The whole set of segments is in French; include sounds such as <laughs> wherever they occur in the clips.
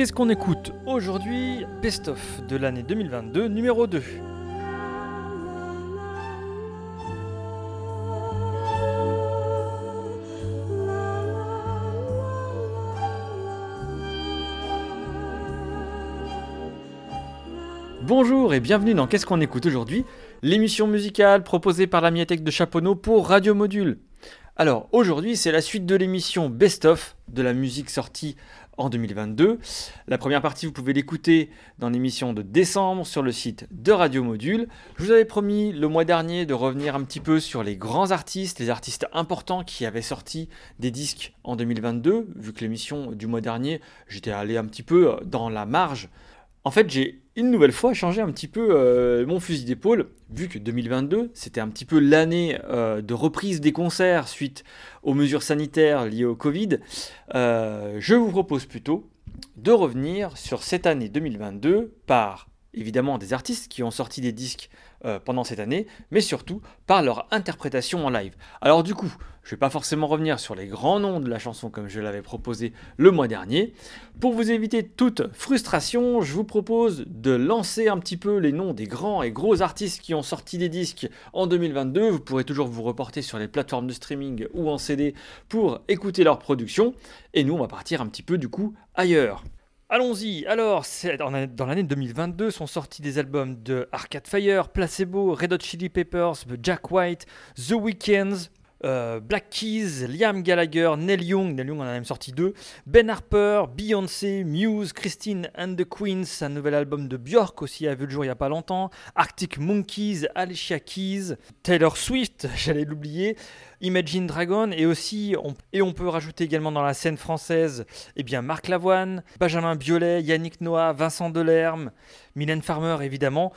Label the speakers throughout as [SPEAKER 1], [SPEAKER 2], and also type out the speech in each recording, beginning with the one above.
[SPEAKER 1] Qu'est-ce qu'on écoute aujourd'hui Best of de l'année 2022, numéro 2. Bonjour et bienvenue dans Qu'est-ce qu'on écoute aujourd'hui L'émission musicale proposée par la médiathèque de Chaponneau pour Radio Module. Alors aujourd'hui c'est la suite de l'émission Best of de la musique sortie en 2022. La première partie, vous pouvez l'écouter dans l'émission de décembre sur le site de Radio Module. Je vous avais promis le mois dernier de revenir un petit peu sur les grands artistes, les artistes importants qui avaient sorti des disques en 2022. Vu que l'émission du mois dernier, j'étais allé un petit peu dans la marge. En fait, j'ai une nouvelle fois changé un petit peu euh, mon fusil d'épaule, vu que 2022, c'était un petit peu l'année euh, de reprise des concerts suite aux mesures sanitaires liées au Covid. Euh, je vous propose plutôt de revenir sur cette année 2022 par évidemment des artistes qui ont sorti des disques euh, pendant cette année, mais surtout par leur interprétation en live. Alors du coup, je ne vais pas forcément revenir sur les grands noms de la chanson comme je l'avais proposé le mois dernier. Pour vous éviter toute frustration, je vous propose de lancer un petit peu les noms des grands et gros artistes qui ont sorti des disques en 2022. Vous pourrez toujours vous reporter sur les plateformes de streaming ou en CD pour écouter leur production. Et nous, on va partir un petit peu du coup ailleurs. Allons-y, alors, dans l'année 2022 sont sortis des albums de Arcade Fire, Placebo, Red Hot Chili Peppers, Jack White, The Weeknd, euh, Black Keys, Liam Gallagher, Neil Young, Neil Young en a même sorti deux, Ben Harper, Beyoncé, Muse, Christine and the Queens, un nouvel album de Björk aussi a vu le jour il n'y a pas longtemps, Arctic Monkeys, Alicia Keys, Taylor Swift, <laughs> j'allais l'oublier, Imagine Dragon et aussi on, et on peut rajouter également dans la scène française eh bien Marc Lavoine, Benjamin Biolay, Yannick Noah, Vincent Delerme, Mylène Farmer évidemment,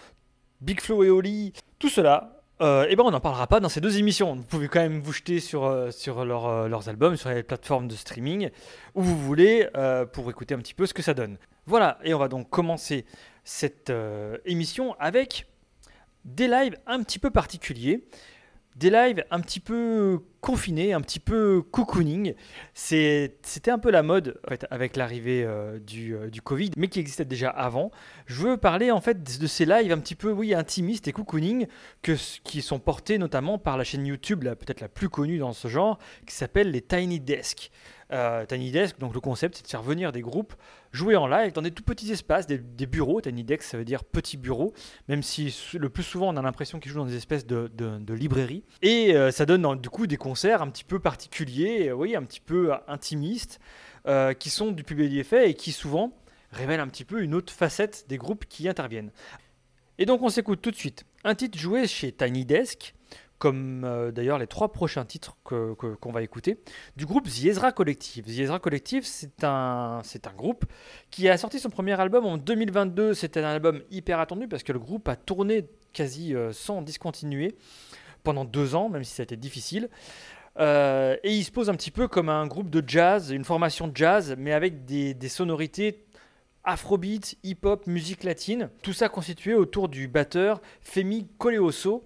[SPEAKER 1] Big Flo et Oli, tout cela. Euh, eh ben on n'en parlera pas dans ces deux émissions. Vous pouvez quand même vous jeter sur, euh, euh, leurs albums, sur les plateformes de streaming, où vous voulez, pour écouter un petit peu ce que ça donne. Voilà, et on va donc commencer cette émission avec des lives un petit peu particuliers des lives un petit peu confinés, un petit peu cocooning. C'était un peu la mode avec l'arrivée euh, du, euh, du, Covid, mais qui existait déjà avant. Je veux parler en fait de ces lives un petit peu oui, intimistes et cocooning qui sont portés notamment par la chaîne YouTube, peut-être la plus connue dans ce genre, qui s'appelle les Tiny Desk. Euh, Tiny Desk, donc le concept, c'est de faire venir des groupes jouer en live dans des tout petits espaces, des, bureaux. Tiny Desk, ça veut dire petit bureau, même si le plus souvent on a l'impression qu'ils jouent dans des espèces de, librairies. Et euh, ça donne du coup des concerts un petit peu particuliers, euh, oui, un petit peu intimistes, qui sont du public effet et qui souvent révèlent un petit peu une autre facette des groupes qui interviennent. Et donc on s'écoute tout de suite un titre joué chez Tiny Desk comme euh, d'ailleurs les trois prochains titres qu'on que, va écouter, du groupe The Ezra Collective. The Ezra Collective, c'est un, un groupe qui a sorti son premier album en 2022. C'était un album hyper attendu parce que le groupe a tourné quasi euh, sans discontinuer pendant deux ans, même si ça a été difficile. Euh, et il se pose un petit peu comme un groupe de jazz, une formation de jazz, mais avec des, des sonorités afrobeat, hip-hop, musique latine. Tout ça constitué autour du batteur Femi Coleoso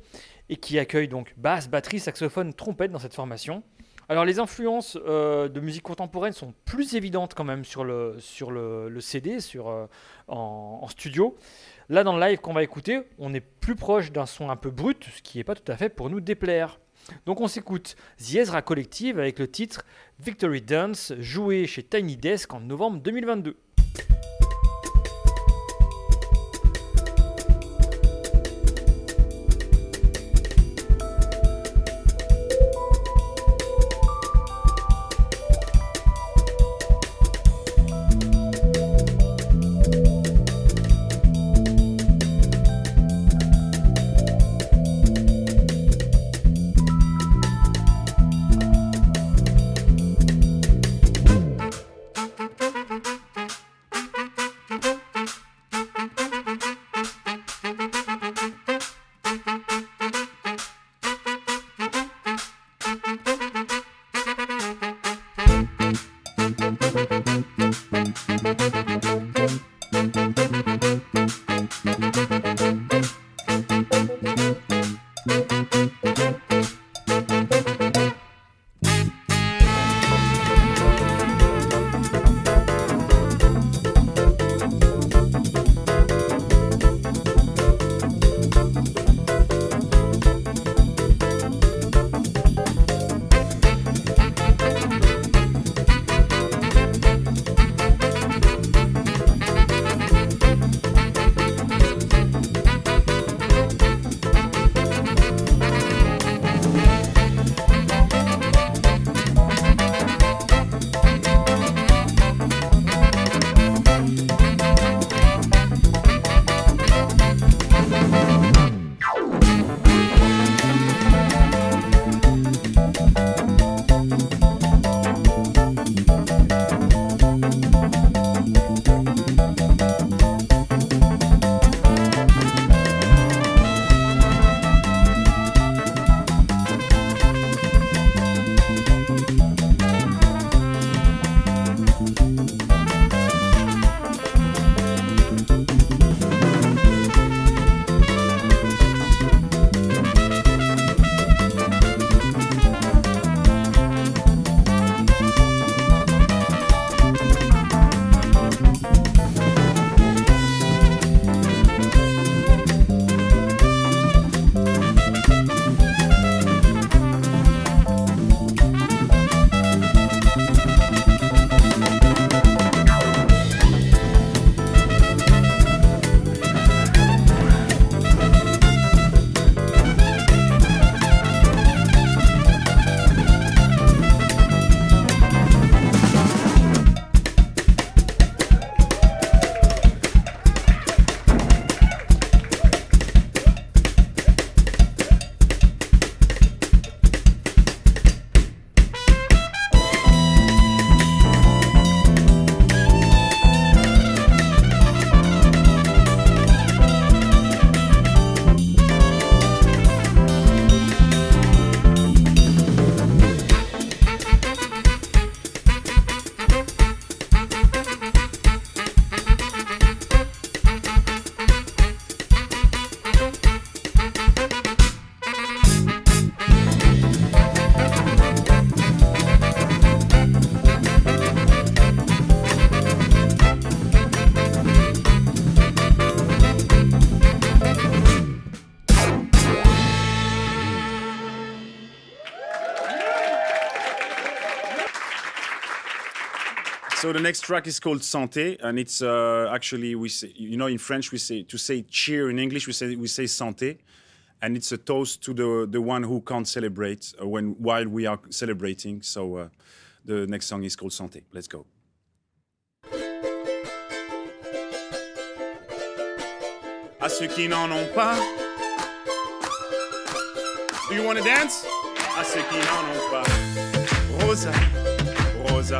[SPEAKER 1] et qui accueille donc basse, batterie, saxophone, trompette dans cette formation. Alors les influences euh, de musique contemporaine sont plus évidentes quand même sur le, sur le, CD, sur, euh, en, studio. Là dans le live qu'on va écouter, on est plus proche d'un son un peu brut, ce qui n'est pas tout à fait pour nous déplaire. Donc on s'écoute The Collective avec le titre Victory Dance, joué chez Tiny Desk en novembre 2022.
[SPEAKER 2] So the next track is called Santé, and it's uh, actually we say, you know, in French we say to say cheer. In English we say we say santé, and it's a toast to the the one who can't celebrate uh, when while we are celebrating. So uh, the next song is called Santé. Let's go. À ceux qui n'en ont pas. Do you wanna dance? À ceux qui n'en ont pas. Rosa, Rosa.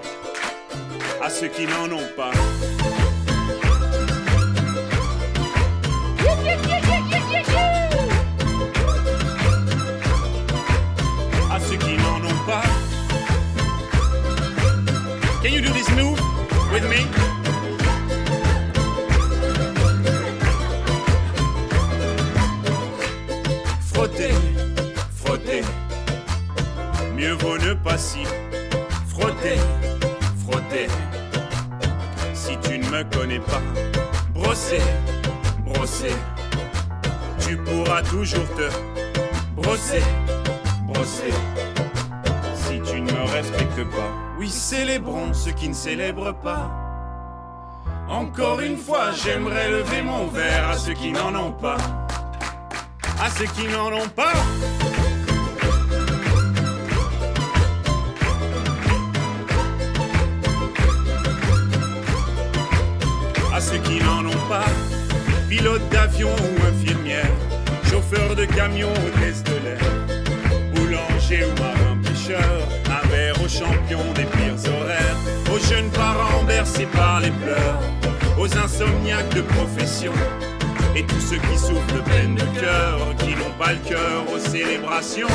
[SPEAKER 2] À ceux qui n'en ont pas. Célèbrent pas. Encore une fois, j'aimerais lever mon verre à ceux qui n'en ont pas. À ceux qui n'en ont pas. À ceux qui n'en ont pas. Pilote d'avion ou infirmière. Chauffeur de camion, hôtesse de l'air. Boulanger ou marin pêcheur. Champions des pires horaires. Aux jeunes parents bercés par les pleurs. Aux insomniaques de profession. Et tous ceux qui souffrent de peine de cœur. Qui n'ont pas le cœur aux célébrations.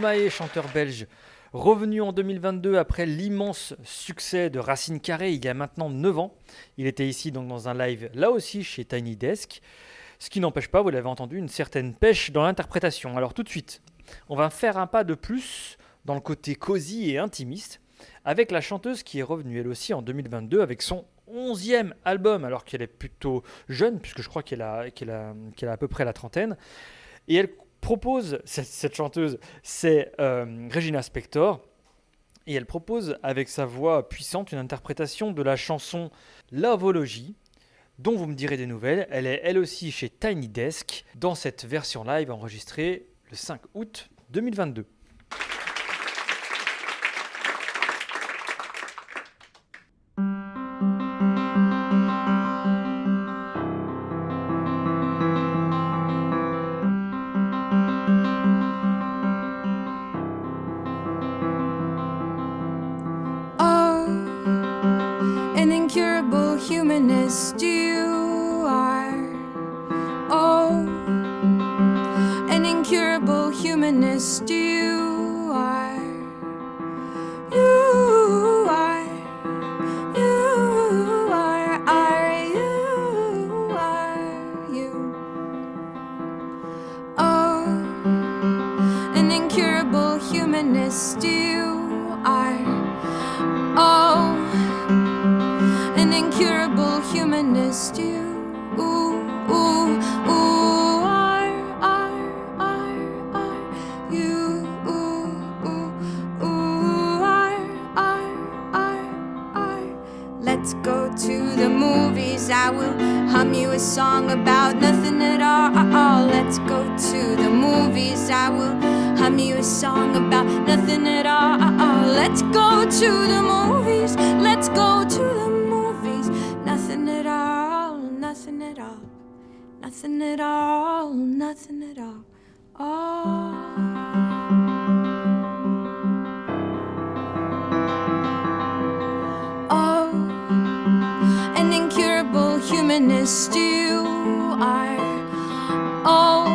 [SPEAKER 1] Stromae, chanteur belge, revenu en 2022 après l'immense succès de Racine Carré il y a maintenant 9 ans. Il était ici donc dans un live là aussi chez Tiny Desk. Ce qui n'empêche pas, vous l'avez entendu, une certaine pêche dans l'interprétation. Alors tout de suite, on va faire un pas de plus dans le côté cosy et intimiste avec la chanteuse qui est revenue elle aussi en 2022 avec son 11e album alors qu'elle est plutôt jeune puisque je crois qu'elle a, a, qu'elle a à peu près la trentaine. Et elle propose, cette, chanteuse, c'est euh, Regina Spector, et elle propose avec sa voix puissante une interprétation de la chanson Loveology, dont vous me direz des nouvelles. Elle est elle aussi chez Tiny Desk, dans cette version live enregistrée le 5 août 2022.
[SPEAKER 3] Nothing at all. Nothing at all. Oh. Oh, an incurable humanist you are. Oh,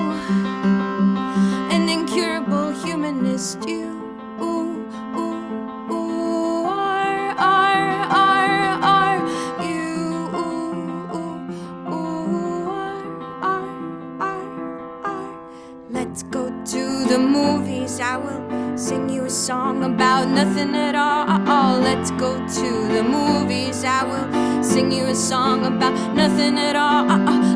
[SPEAKER 3] an incurable humanist you. Song about nothing at all. Let's go to the movies. I will sing you a song about nothing at all.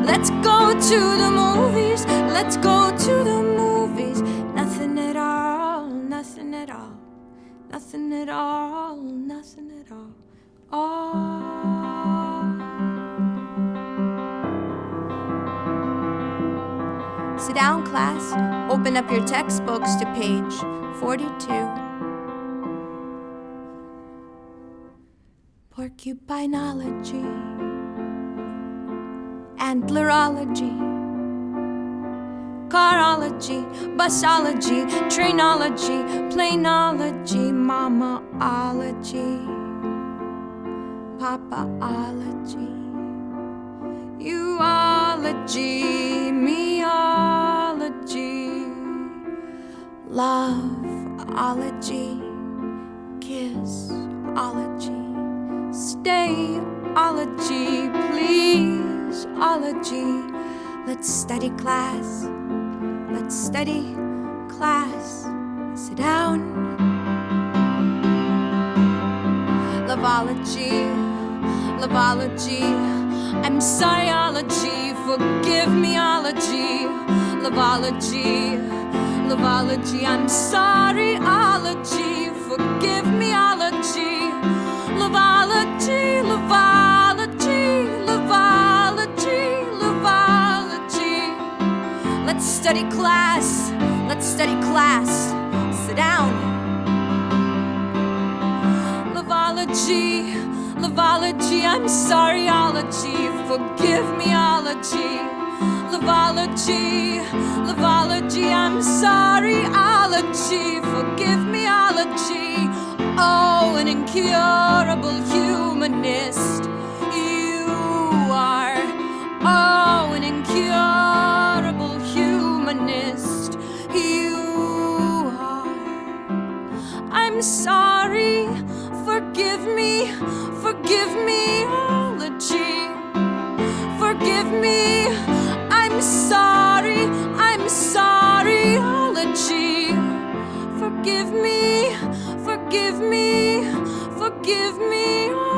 [SPEAKER 3] Let's go to the movies. Let's go to the movies. Nothing at all. Nothing at all. Nothing at all. Nothing at all. Oh. Sit down, class. Open up your textbooks to page 42. Porcupinology, antlerology, carology, busology, trainology, planology, mamaology, papaology, uology, meology, loveology, kissology. Stayology, pleaseology. Let's study class. Let's study class. Sit down. Loveology, loveology. I'm sorryology, forgive meology. Loveology, loveology. I'm sorryology, forgive meology. Loveology, loveology, loveology, loveology. Let's study class. Let's study class. Sit down. Loveology, loveology. I'm sorryology. Forgive meology. Loveology, loveology. I'm sorryology. Forgive meology. Oh, an incurable humanist. You are. Oh, an incurable humanist. You are. I'm sorry. Forgive me. Forgive me. Ology. Forgive me. I'm sorry. I'm sorry. Ology. Forgive me. Forgive me. Forgive me.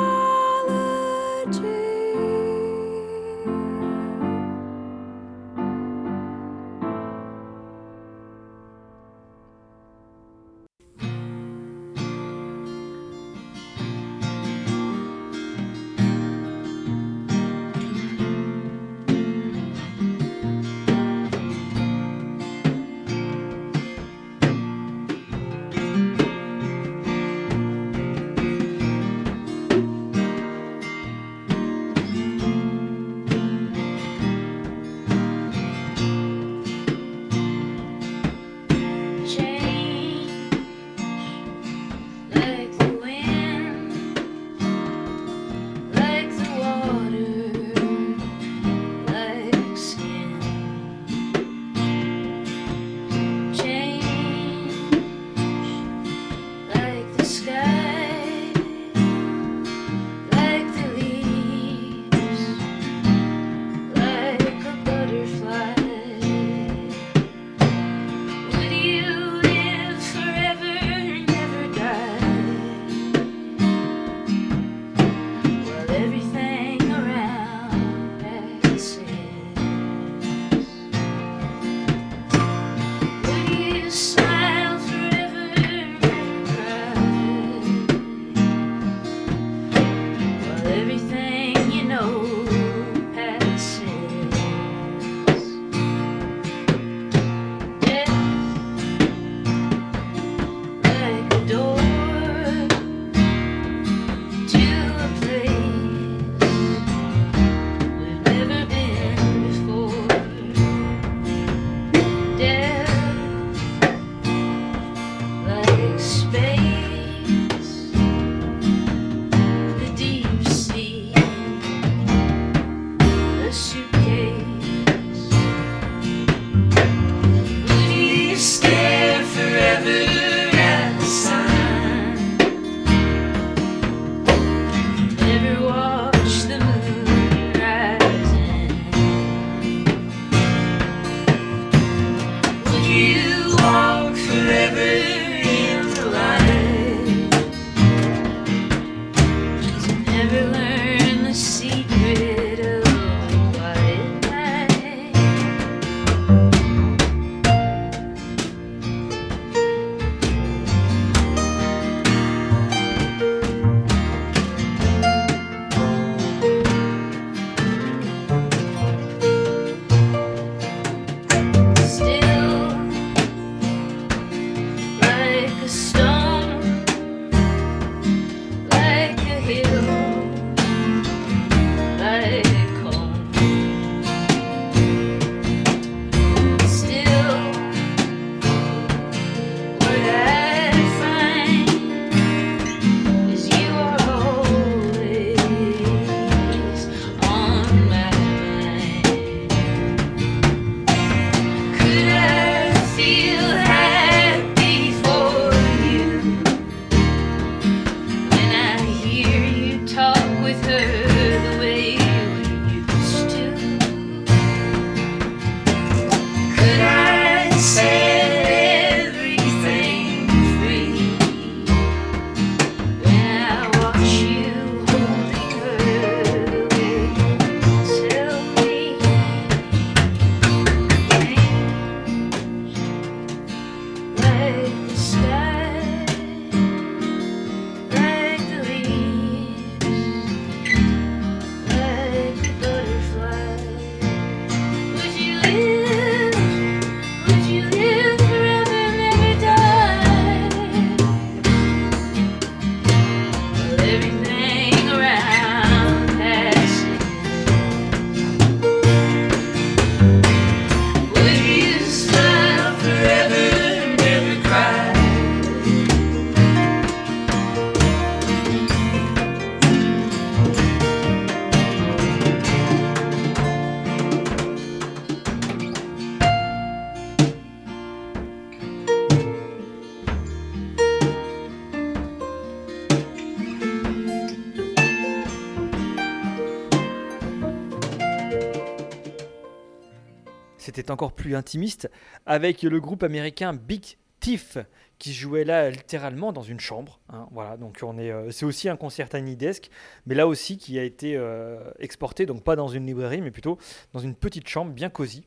[SPEAKER 1] Encore plus intimiste, avec le groupe américain Big Thief qui jouait là littéralement dans une chambre. Hein, voilà, donc on est, euh, c'est aussi un concert Tiny Desk, mais là aussi qui a été euh, exporté, donc pas dans une librairie, mais plutôt dans une petite chambre bien cosy.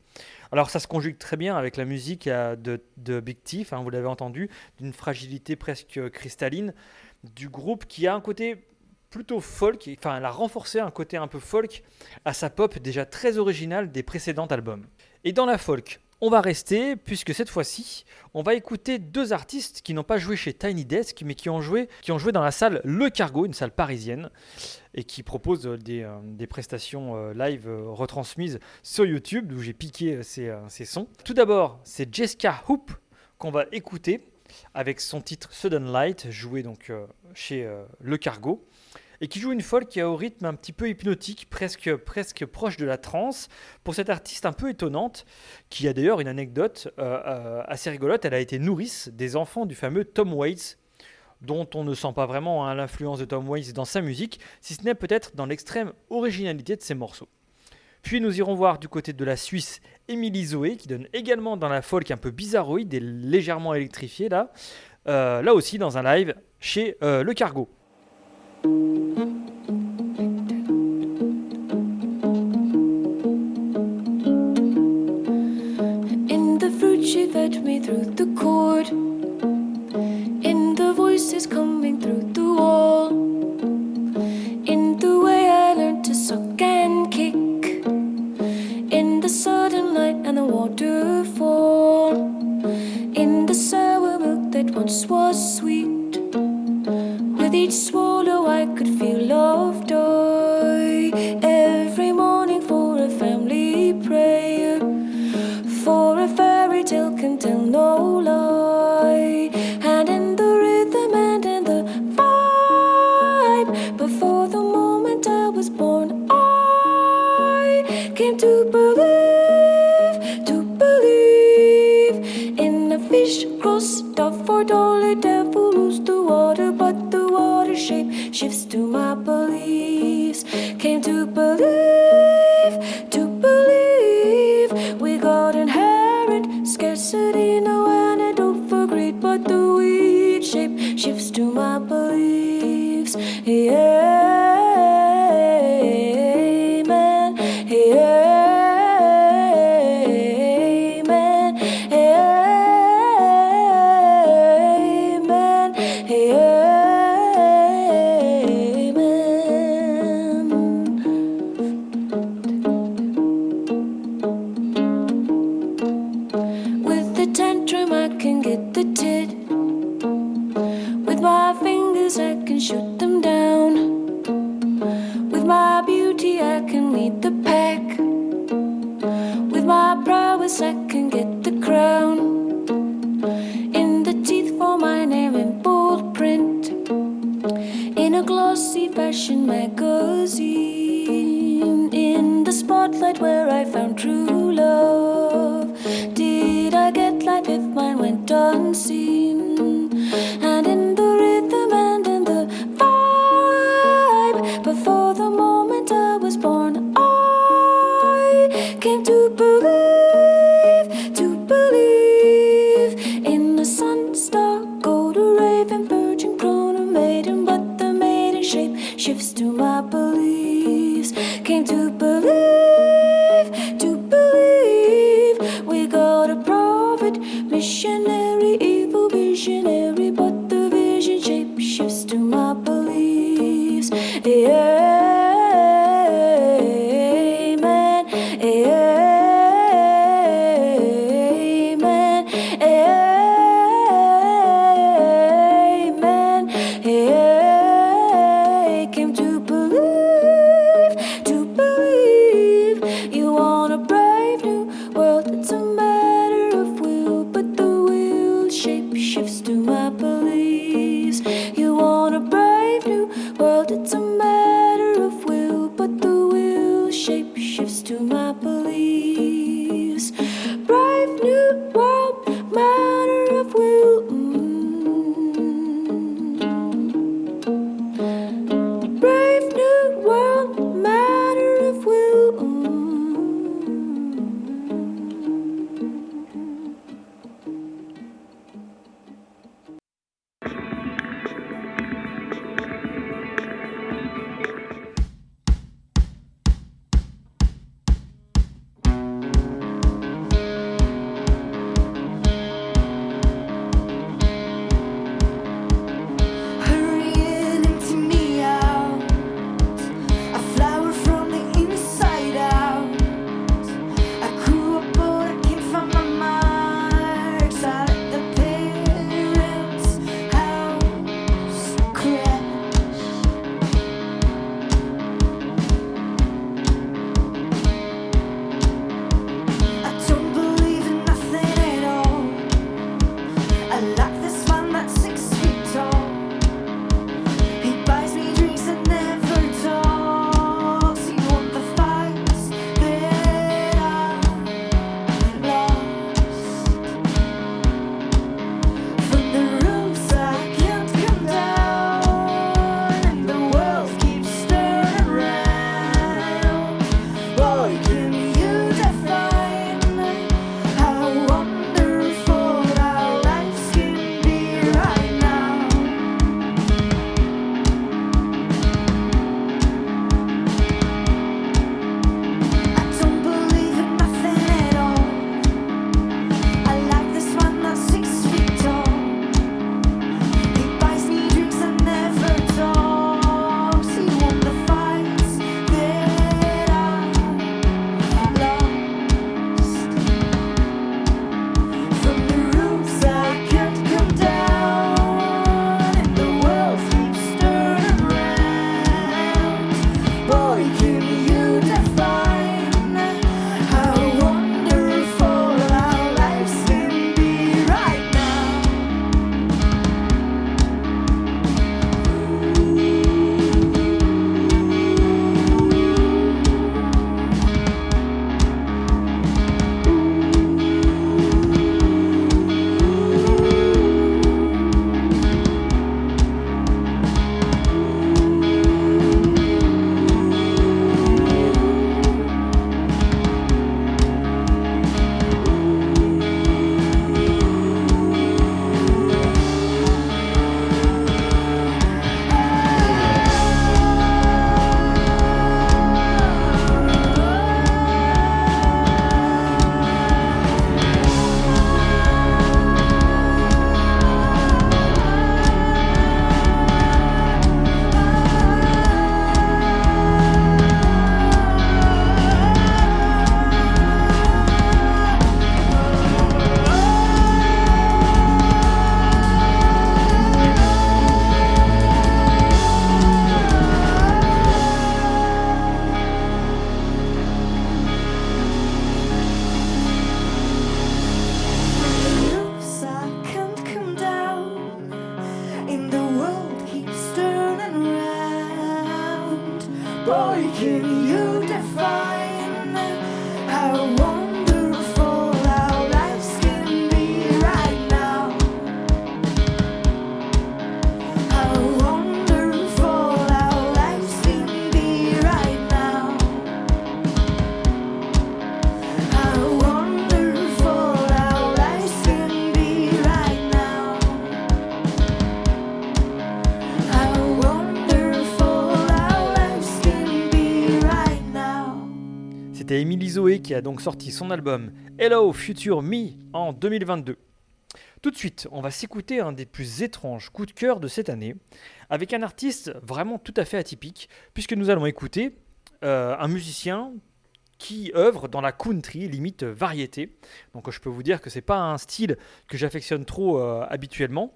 [SPEAKER 1] Alors ça se conjugue très bien avec la musique euh, de, Big Thief, hein, vous l'avez entendu, d'une fragilité presque cristalline du groupe qui a un côté plutôt folk, enfin elle a renforcé un côté un peu folk à sa pop déjà très originale des précédents albums. Et dans la folk, on va rester, puisque cette fois-ci, on va écouter deux artistes qui n'ont pas joué chez Tiny Desk, mais qui ont joué, dans la salle Le Cargo, une salle parisienne, et qui propose des, euh, prestations euh, live euh, retransmises sur YouTube, d'où j'ai piqué ces, ces, sons. Tout d'abord, c'est Jessica Hoop qu'on va écouter avec son titre Sudden Light, joué donc chez Le Cargo et qui joue une folk qui a au rythme un petit peu hypnotique, presque, presque proche de la trance, pour cette artiste un peu étonnante, qui a d'ailleurs une anecdote euh, euh, assez rigolote, elle a été nourrice des enfants du fameux Tom Waits, dont on ne sent pas vraiment hein, l'influence de Tom Waits dans sa musique, si ce n'est peut-être dans l'extrême originalité de ses morceaux. Puis nous irons voir du côté de la Suisse Emily Zoé, qui donne également dans la folk un peu bizarroïde et légèrement électrifiée là, euh, là aussi dans un live chez Le Cargo.
[SPEAKER 4] Fed me through the cord. In the voices coming through the wall. In the way I learned to suck and kick. In the sudden light and the waterfall. In the sour milk that once was sweet shifts to my beliefs. Came to believe, I can get the crown. In the teeth for my name in bold print. In a glossy fashion magazine. In the spotlight where I found true love. Did I get life if mine went unseen?
[SPEAKER 1] C'était Emily Zoé qui a donc sorti son album Hello Future Me en 2022. Tout de suite, on va s'écouter un des plus étranges coups de cœur de cette année, avec un artiste vraiment tout à fait atypique, puisque nous allons écouter euh, un musicien qui œuvre dans la country, limite variété. Donc je peux vous dire que c'est pas un style que j'affectionne trop euh, habituellement,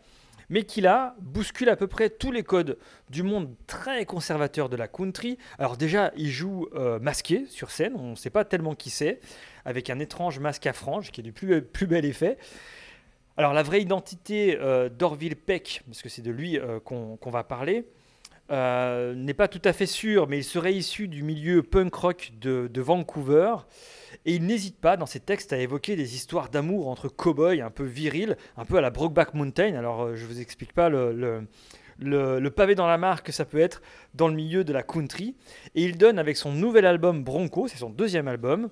[SPEAKER 1] mais qui là bouscule à peu près tous les codes du monde très conservateur de la country. Alors déjà, il joue euh, masqué sur scène, on ne sait pas tellement qui c'est, avec un étrange masque à franges qui est du plus, bel effet. Alors la vraie identité euh, d'Orville Peck, parce que c'est de lui euh, qu'on va parler, euh, n'est pas tout à fait sûr, mais il serait issu du milieu punk rock de, Vancouver. Et il n'hésite pas dans ses textes à évoquer des histoires d'amour entre cow-boys un peu virils, un peu à la Brokeback Mountain. Alors euh, je vous explique pas le, le- le- pavé dans la mare que ça peut être dans le milieu de la country. Et il donne avec son nouvel album Bronco, c'est son deuxième album,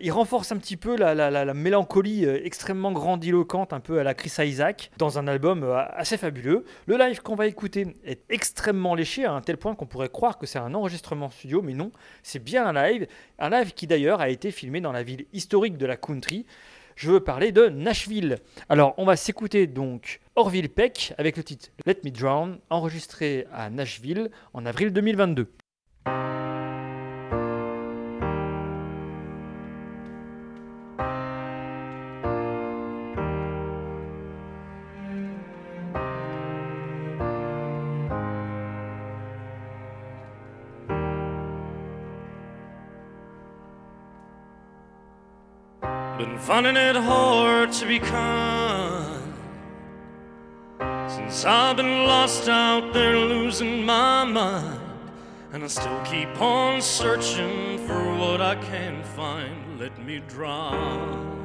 [SPEAKER 1] il renforce un petit peu la, la- la- la mélancolie euh, extrêmement grandiloquente, un peu à la Chris Isaac, dans un album euh, assez fabuleux. Le live qu'on va écouter est extrêmement léché, à un tel point qu'on pourrait croire que c'est un enregistrement studio, mais non, c'est bien un live. Un live qui d'ailleurs a été filmé dans la ville historique de la country. Je veux parler de Nashville. Alors, on va s'écouter donc Orville Peck avec le titre Let Me Drown, enregistré à Nashville en avril 2022.
[SPEAKER 5] Finding it hard to be kind since I've been lost out there losing my mind. And I still keep on searching for what I can find. Let me drown.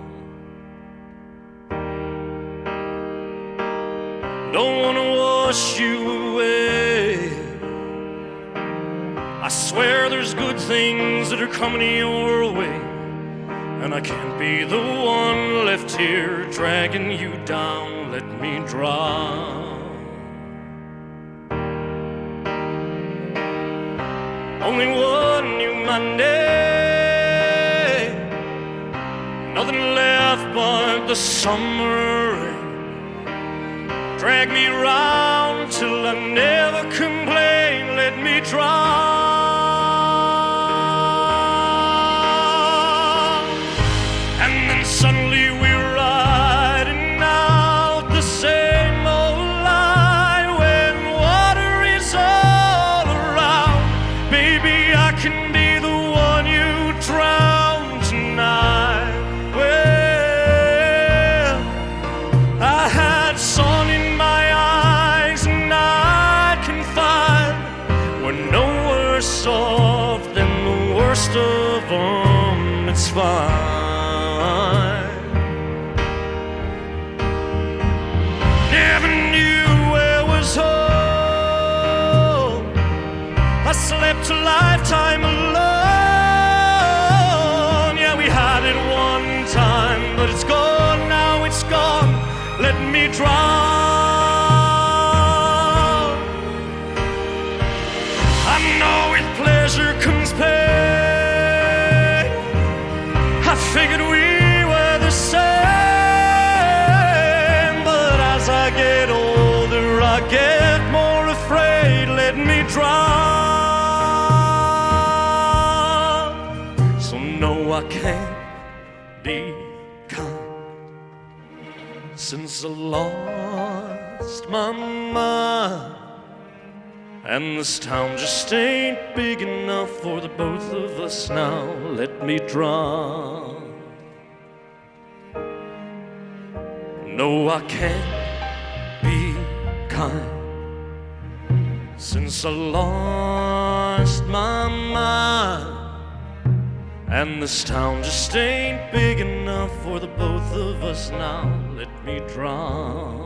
[SPEAKER 5] Don't wanna wash you away. I swear there's good things that are coming your way. And I can't be the one left here dragging you down. Let me drown. Only one new Monday. Nothing left but the summer rain. Drag me round till I never complain. Let me drown. Lifetime alone. Yeah, we had it one time, but it's gone now, it's gone. Let me drown. I know with pleasure comes pain. I figured we were the same, but as I get older, I get more afraid. Let me drown. Since I lost my mind. And this town just ain't big enough for the both of us now. Let me drown. No, I can't be kind since I lost my mind. And this town just ain't big enough for the both of us now. Let me drown.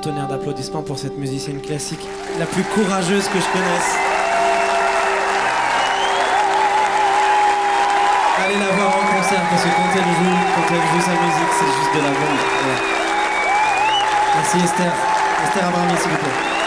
[SPEAKER 6] Tonnerre d'applaudissements pour cette musicienne classique, la plus courageuse que je connaisse. Allez la voir en concert parce que quand elle joue, quand elle joue sa musique, c'est juste de la bombe. Merci Esther. Esther Abrami, s'il vous plaît.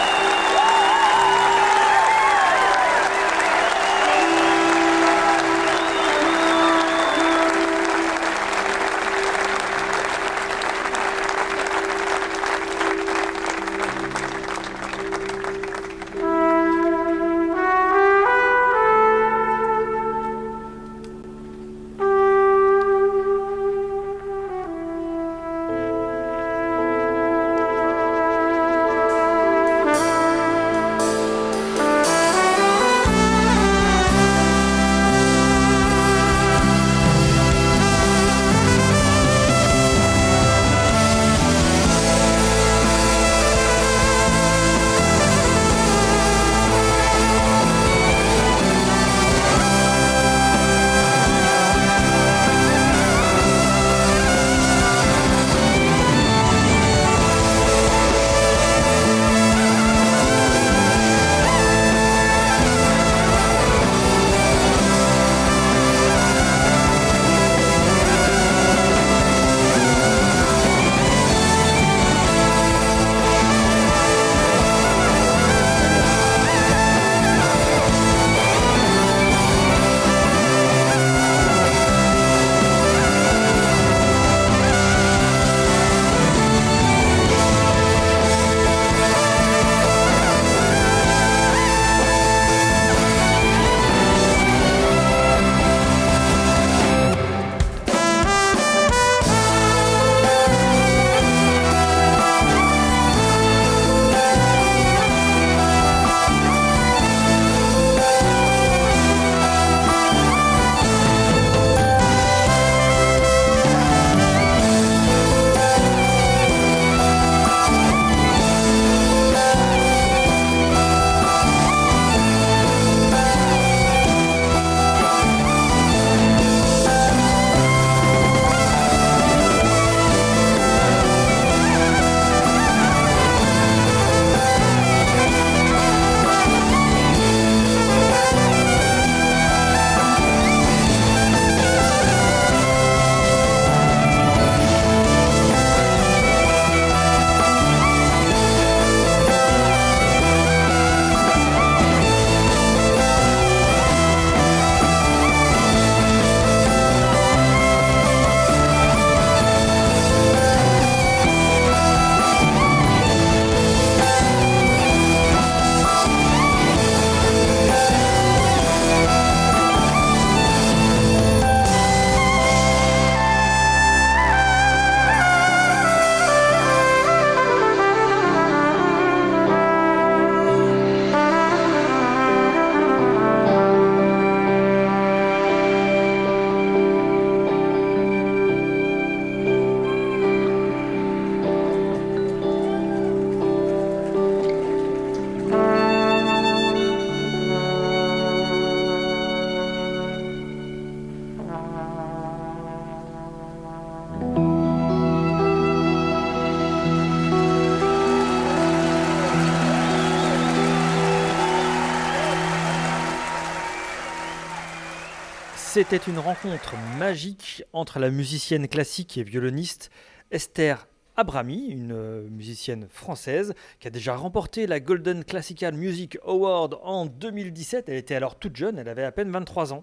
[SPEAKER 1] C'était une rencontre magique entre la musicienne classique et violoniste Esther Abrami, une euh, musicienne française qui a déjà remporté la Golden Classical Music Award en 2017. Elle était alors toute jeune, elle avait à peine 23 ans,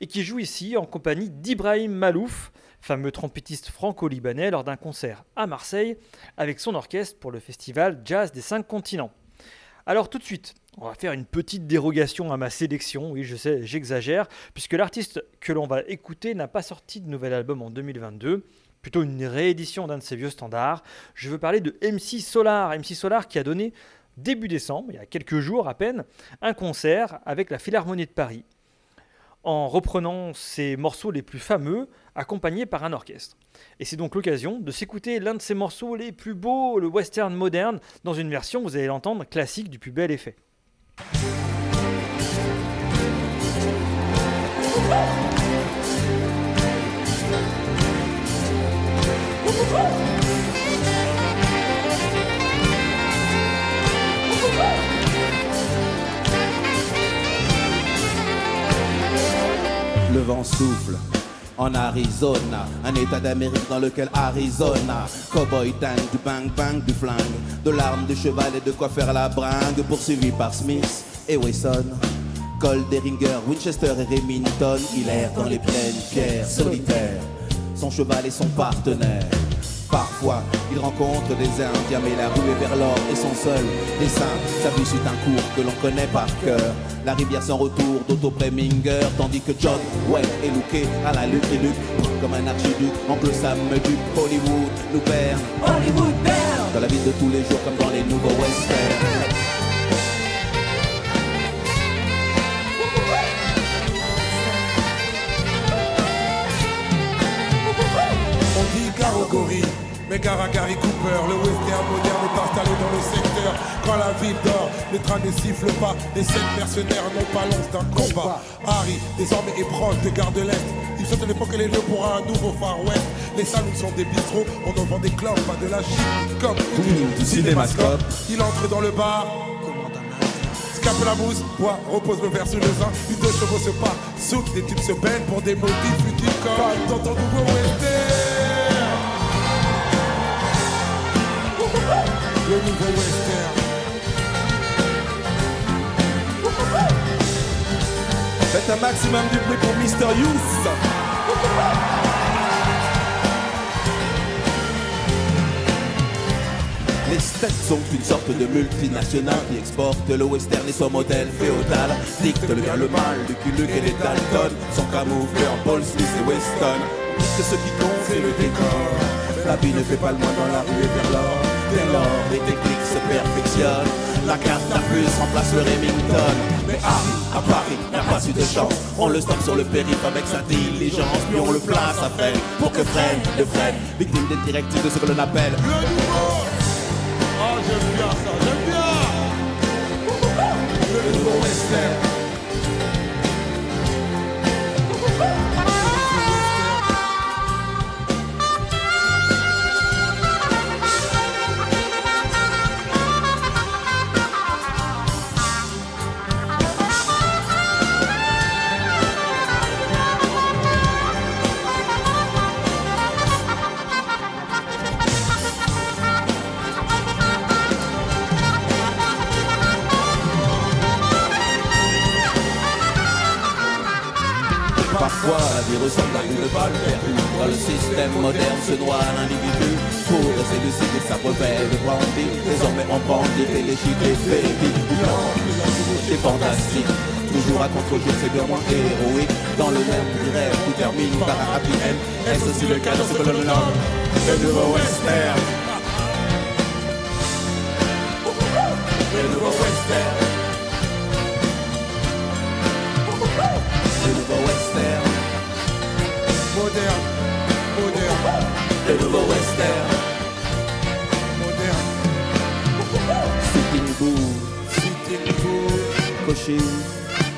[SPEAKER 1] et qui joue ici en compagnie d'Ibrahim Malouf, fameux trompettiste franco-libanais, lors d'un concert à Marseille avec son orchestre pour le festival Jazz des Cinq Continents. Alors tout de suite, on va faire une petite dérogation à ma sélection, oui je sais, j'exagère, puisque l'artiste que l'on va écouter n'a pas sorti de nouvel album en 2022, plutôt une réédition d'un de ses vieux standards. Je veux parler de MC Solar, MC Solar qui a donné début décembre, il y a quelques jours à peine, un concert avec la Philharmonie de Paris, en reprenant ses morceaux les plus fameux, accompagné par un orchestre. Et c'est donc l'occasion de s'écouter l'un de ses morceaux les plus beaux, le western moderne, dans une version, vous allez l'entendre, classique du plus bel effet.
[SPEAKER 7] Le vent souffle en Arizona, un état d'Amérique dans lequel Arizona, cowboy tank, du bang bang, du flingue, de l'arme, du cheval et de quoi faire la bringue, poursuivi par Smith et Wesson. Cole Deringer, Winchester et Remington, il erre dans les plaines pierres solitaires. Son cheval est son partenaire. Parfois, il rencontre des Indiens, mais la rue est vers l'or et son seul dessin. Sa vie suit un cours que l'on connaît par cœur. La rivière sans retour d'Otto Preminger, tandis que John Wayne est looké à la lutte et lutte comme un archiduc. Oncle Sam du Hollywood nous perd. Hollywood perd Dans la vie de tous les jours comme dans les nouveaux westerns.
[SPEAKER 8] On Garogori, mais gare Gary Cooper, le western moderne est installé dans le secteur. Quand la ville dort, les trains ne sifflent pas, les sept mercenaires n'ont pas l'once d'un combat. Harry, désormais est proche des gardes de l'Est. Il à l'époque les lieux pour un nouveau Far West. Les salons sont des bistrots, on en vend des clopes, pas de la chip, comme
[SPEAKER 7] du cinémascope.
[SPEAKER 8] Il entre dans le bar, Scape la mousse, bois, repose le verre sur le vin. Les deux chevaux se partent, souffle, des types se baignent pour des motifs futiles comme dans ton nouveau western. Le nouveau western.
[SPEAKER 7] Faites un maximum du bruit pour Mr. Youth. Les States sont une sorte de multinationale qui exporte le western et son modèle féodal. Dicte le bien, le mal, Lucky Luke et les Dalton sont camouflés en Paul Smith et Weston. Que ce qui compte, c'est le décor. La vie ne fait pas le moins dans la rue et vers l'or. Dès lors, les techniques se perfectionnent. La carte à plus remplace le Remington. Mais Harry, à Paris, n'a pas su de chance. On le stoppe sur le périph' avec sa diligence. Puis on le place à freine pour que freine le freine. Victime des directives de ce que l'on appelle
[SPEAKER 8] Le nouveau. Oh, j'aime bien ça, j'aime bien. Le nouveau.
[SPEAKER 7] Se noie l'individu. Pour essayer de citer sa revêt de brandy. Désormais, on prend des téléchités, baby. Non, c'est fantastique. Toujours à contre-jour, c'est bien moins héroïque. Dans le même rêve qui termine par un happy end. Est-ce aussi le cas dans ce que l'on le nouveau western? Le nouveau western. Cochise,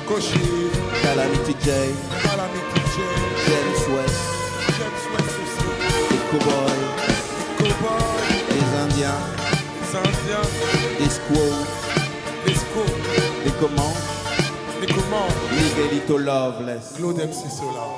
[SPEAKER 8] Cochise,
[SPEAKER 7] Calamity Jane,
[SPEAKER 8] Calamity Jane,
[SPEAKER 7] James West,
[SPEAKER 8] James West aussi.
[SPEAKER 7] les cowboys,
[SPEAKER 8] Cowboy,
[SPEAKER 7] les indiens,
[SPEAKER 8] les Indiens,
[SPEAKER 7] les squaws,
[SPEAKER 8] les Scouts,
[SPEAKER 7] les commandes,
[SPEAKER 8] les commandes.
[SPEAKER 7] Miguelito Loveless.
[SPEAKER 8] Claude MC Sola.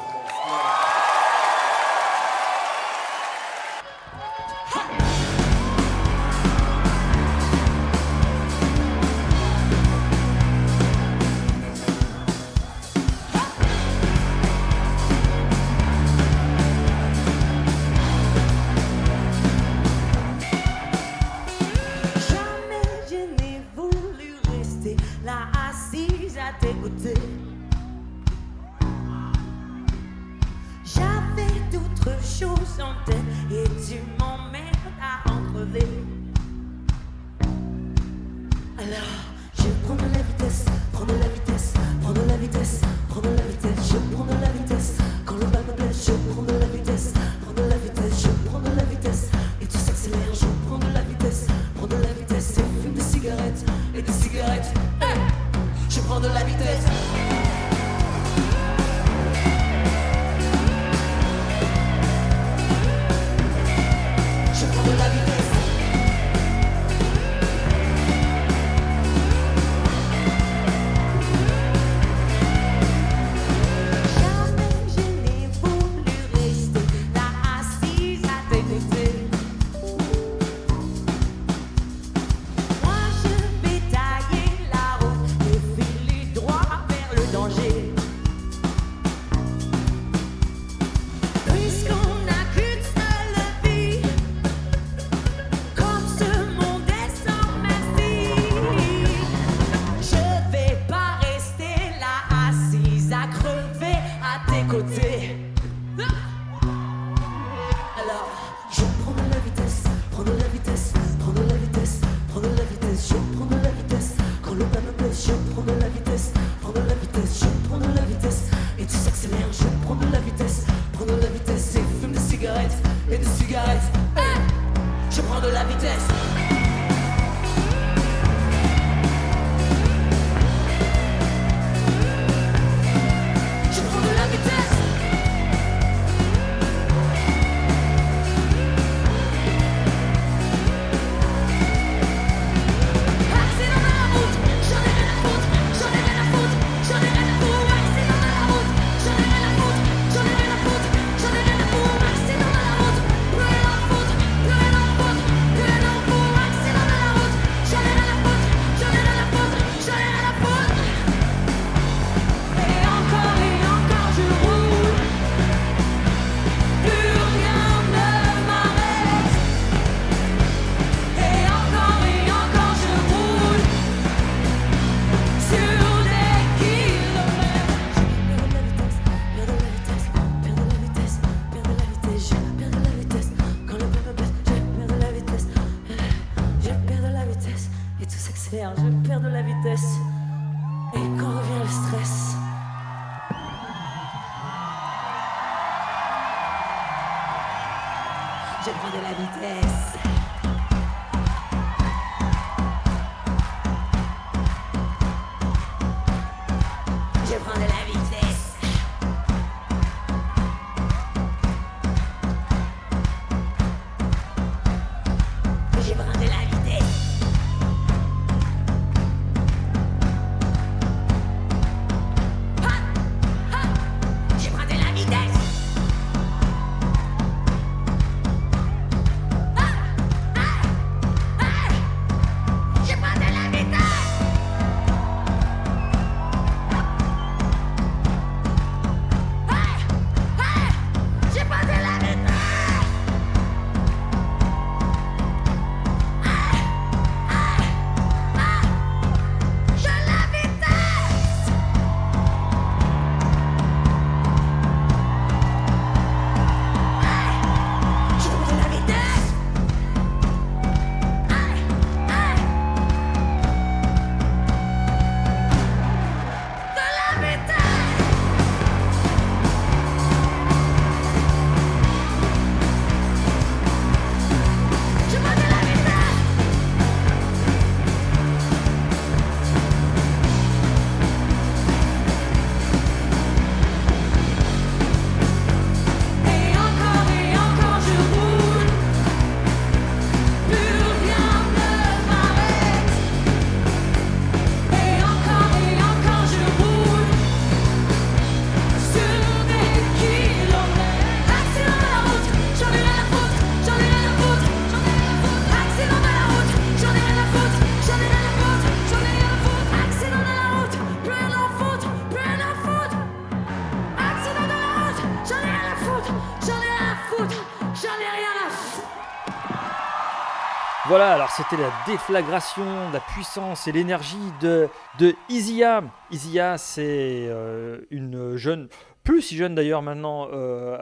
[SPEAKER 1] C'était la déflagration, la puissance et l'énergie de, de Izia. Izia, c'est euh, une jeune, plus si jeune d'ailleurs maintenant, euh,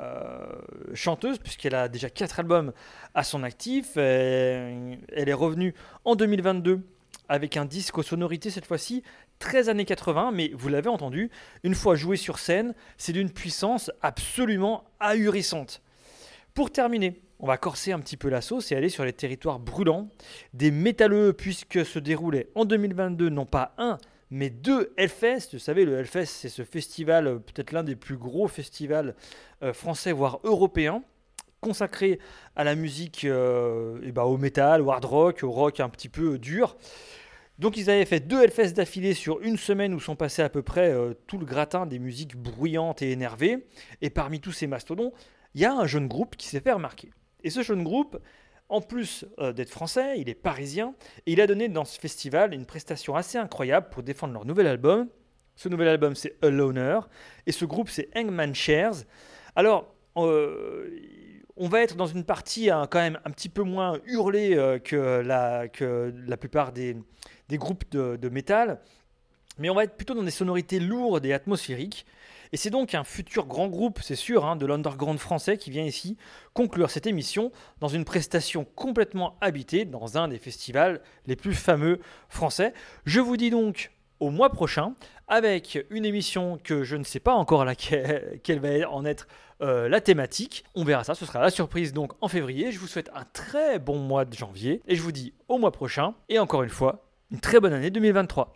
[SPEAKER 1] chanteuse, puisqu'elle a déjà 4 albums à son actif. Elle est revenue en 2022 avec un disque aux sonorités cette fois-ci 13 années 80, mais vous l'avez entendu, une fois joué sur scène, c'est d'une puissance absolument ahurissante. Pour terminer, on va corser un petit peu la sauce et aller sur les territoires brûlants des métalleux, puisque se déroulait en 2022 non pas un, mais deux Hellfest. Vous savez, le Hellfest, c'est ce festival, euh, peut-être l'un des plus gros festivals euh, français, voire européens, consacré à la musique, euh, et bah, au métal, au hard rock, au rock un petit peu dur. Donc ils avaient fait deux Hellfest d'affilée sur une semaine où sont passés à peu près tout le gratin des musiques bruyantes et énervées. Et parmi tous ces mastodons, il y a un jeune groupe qui s'est fait remarquer. Et ce jeune groupe, en plus euh, d'être français, il est parisien, et il a donné dans ce festival une prestation assez incroyable pour défendre leur nouvel album. Ce nouvel album, c'est A Loner, et ce groupe, c'est Hangman Shares. Alors, euh, on va être dans une partie hein, quand même un petit peu moins hurlée euh, que, la, plupart des, groupes de métal, mais on va être plutôt dans des sonorités lourdes et atmosphériques. Et c'est donc un futur grand groupe, c'est sûr, hein, de l'underground français qui vient ici conclure cette émission dans une prestation complètement habitée dans un des festivals les plus fameux français. Je vous dis donc au mois prochain avec une émission que je ne sais pas encore laquelle <laughs> quelle va en être euh, la thématique. On verra ça, ce sera la surprise donc en février. Je vous souhaite un très bon mois de janvier et je vous dis au mois prochain et encore une fois une très bonne année 2023.